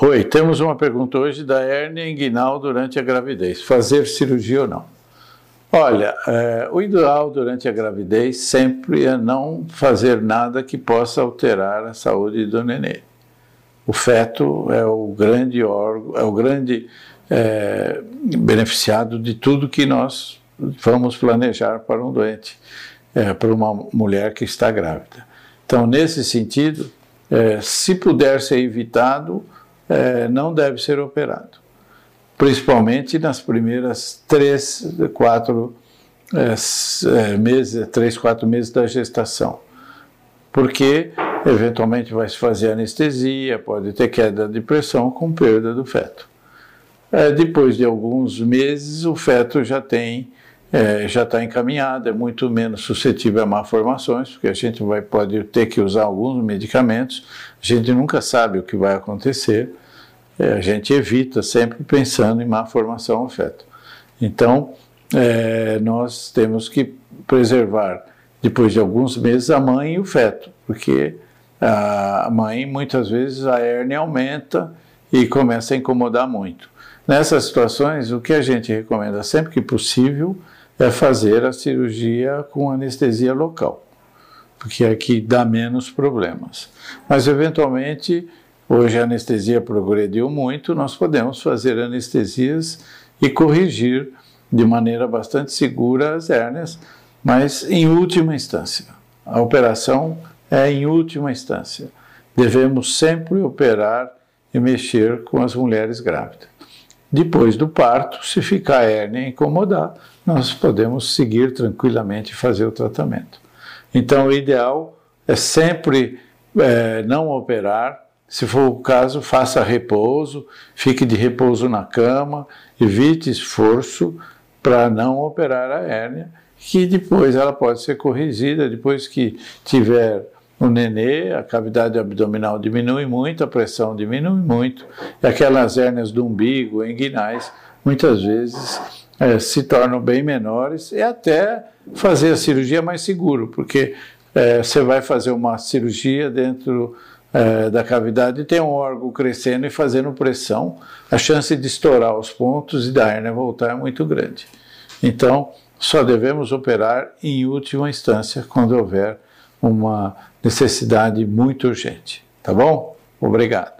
Oi, temos uma pergunta hoje da hérnia inguinal durante a gravidez. Fazer cirurgia ou não? Olha, é, o ideal durante a gravidez sempre é não fazer nada que possa alterar a saúde do nenê. O feto é o grande órgão, é o grande é, beneficiado de tudo que nós vamos planejar para um doente, é, para uma mulher que está grávida. Então, nesse sentido, é, se puder ser evitado, é, não deve ser operado, principalmente nas primeiras três, quatro é, é, meses, três, quatro meses da gestação, porque eventualmente vai se fazer anestesia, pode ter queda de pressão com perda do feto. É, depois de alguns meses, o feto já tem é, já está encaminhado, é muito menos suscetível a malformações, porque a gente vai, pode ter que usar alguns medicamentos, a gente nunca sabe o que vai acontecer, é, a gente evita sempre pensando em malformação ao feto. Então, é, nós temos que preservar, depois de alguns meses, a mãe e o feto, porque a mãe, muitas vezes, a hérnia aumenta e começa a incomodar muito. Nessas situações, o que a gente recomenda sempre que possível é fazer a cirurgia com anestesia local, porque aqui dá menos problemas. Mas, eventualmente, hoje a anestesia progrediu muito, nós podemos fazer anestesias e corrigir de maneira bastante segura as hérnias, mas em última instância. A operação é em última instância. Devemos sempre operar e mexer com as mulheres grávidas. Depois do parto, se ficar a hérnia incomodar, nós podemos seguir tranquilamente e fazer o tratamento. Então, o ideal é sempre é, não operar. Se for o caso, faça repouso, fique de repouso na cama, evite esforço para não operar a hérnia, que depois ela pode ser corrigida, depois que tiver o nenê, a cavidade abdominal diminui muito, a pressão diminui muito, e aquelas hérnias do umbigo, inguinais, muitas vezes é, se tornam bem menores e até fazer a cirurgia mais seguro, porque é, você vai fazer uma cirurgia dentro é, da cavidade e tem um órgão crescendo e fazendo pressão, a chance de estourar os pontos e da hérnia voltar é muito grande. Então, só devemos operar em última instância quando houver uma necessidade muito urgente. Tá bom? Obrigado.